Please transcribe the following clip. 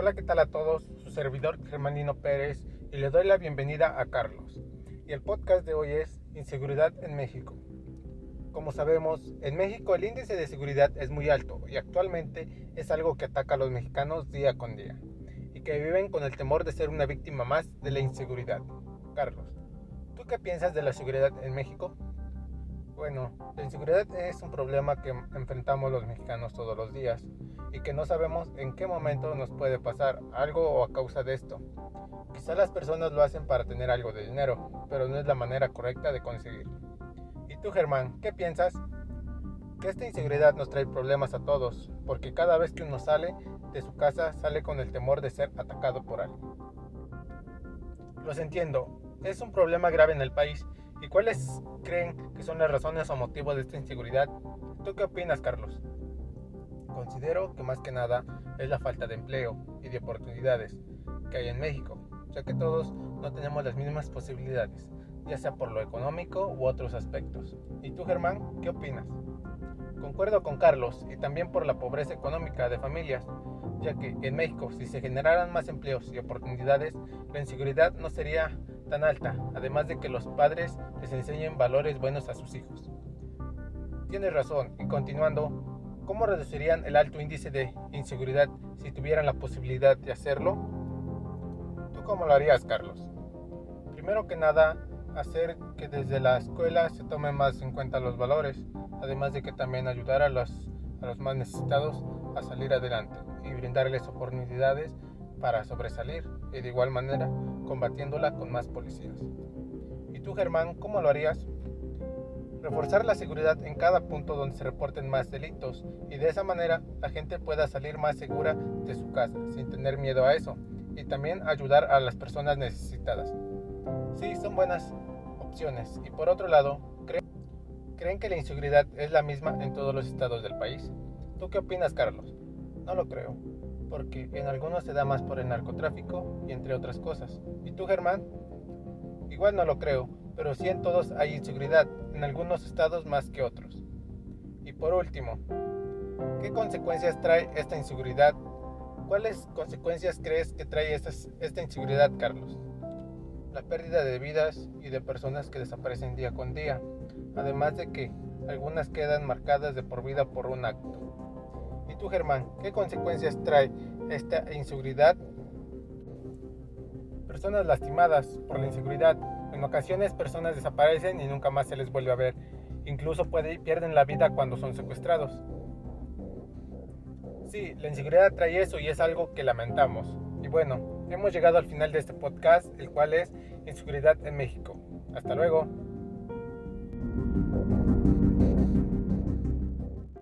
Hola, ¿qué tal a todos? Su servidor Germanino Pérez y le doy la bienvenida a Carlos. Y el podcast de hoy es Inseguridad en México. Como sabemos, en México el índice de seguridad es muy alto y actualmente es algo que ataca a los mexicanos día con día y que viven con el temor de ser una víctima más de la inseguridad. Carlos, ¿tú qué piensas de la seguridad en México? Bueno, la inseguridad es un problema que enfrentamos los mexicanos todos los días y que no sabemos en qué momento nos puede pasar algo o a causa de esto. Quizá las personas lo hacen para tener algo de dinero, pero no es la manera correcta de conseguir. ¿Y tú, Germán, qué piensas? Que esta inseguridad nos trae problemas a todos, porque cada vez que uno sale de su casa sale con el temor de ser atacado por alguien. Los entiendo, es un problema grave en el país ¿Y cuáles creen que son las razones o motivos de esta inseguridad? ¿Tú qué opinas, Carlos? Considero que más que nada es la falta de empleo y de oportunidades que hay en México, ya que todos no tenemos las mismas posibilidades, ya sea por lo económico u otros aspectos. ¿Y tú, Germán, qué opinas? Concuerdo con Carlos y también por la pobreza económica de familias, ya que en México si se generaran más empleos y oportunidades, la inseguridad no sería tan alta, además de que los padres les enseñen valores buenos a sus hijos. Tienes razón, y continuando, ¿cómo reducirían el alto índice de inseguridad si tuvieran la posibilidad de hacerlo? ¿Tú cómo lo harías, Carlos? Primero que nada, hacer que desde la escuela se tomen más en cuenta los valores, además de que también ayudar a los, a los más necesitados a salir adelante y brindarles oportunidades para sobresalir y de igual manera combatiéndola con más policías. ¿Y tú, Germán, cómo lo harías? Reforzar la seguridad en cada punto donde se reporten más delitos y de esa manera la gente pueda salir más segura de su casa sin tener miedo a eso y también ayudar a las personas necesitadas. Sí, son buenas opciones y por otro lado, ¿creen que la inseguridad es la misma en todos los estados del país? ¿Tú qué opinas, Carlos? No lo creo porque en algunos se da más por el narcotráfico y entre otras cosas. ¿Y tú, Germán? Igual no lo creo, pero sí en todos hay inseguridad, en algunos estados más que otros. Y por último, ¿qué consecuencias trae esta inseguridad? ¿Cuáles consecuencias crees que trae esta, esta inseguridad, Carlos? La pérdida de vidas y de personas que desaparecen día con día, además de que algunas quedan marcadas de por vida por un acto tú, Germán, qué consecuencias trae esta inseguridad? Personas lastimadas por la inseguridad. En ocasiones personas desaparecen y nunca más se les vuelve a ver. Incluso puede, pierden la vida cuando son secuestrados. Sí, la inseguridad trae eso y es algo que lamentamos. Y bueno, hemos llegado al final de este podcast, el cual es Inseguridad en México. Hasta luego.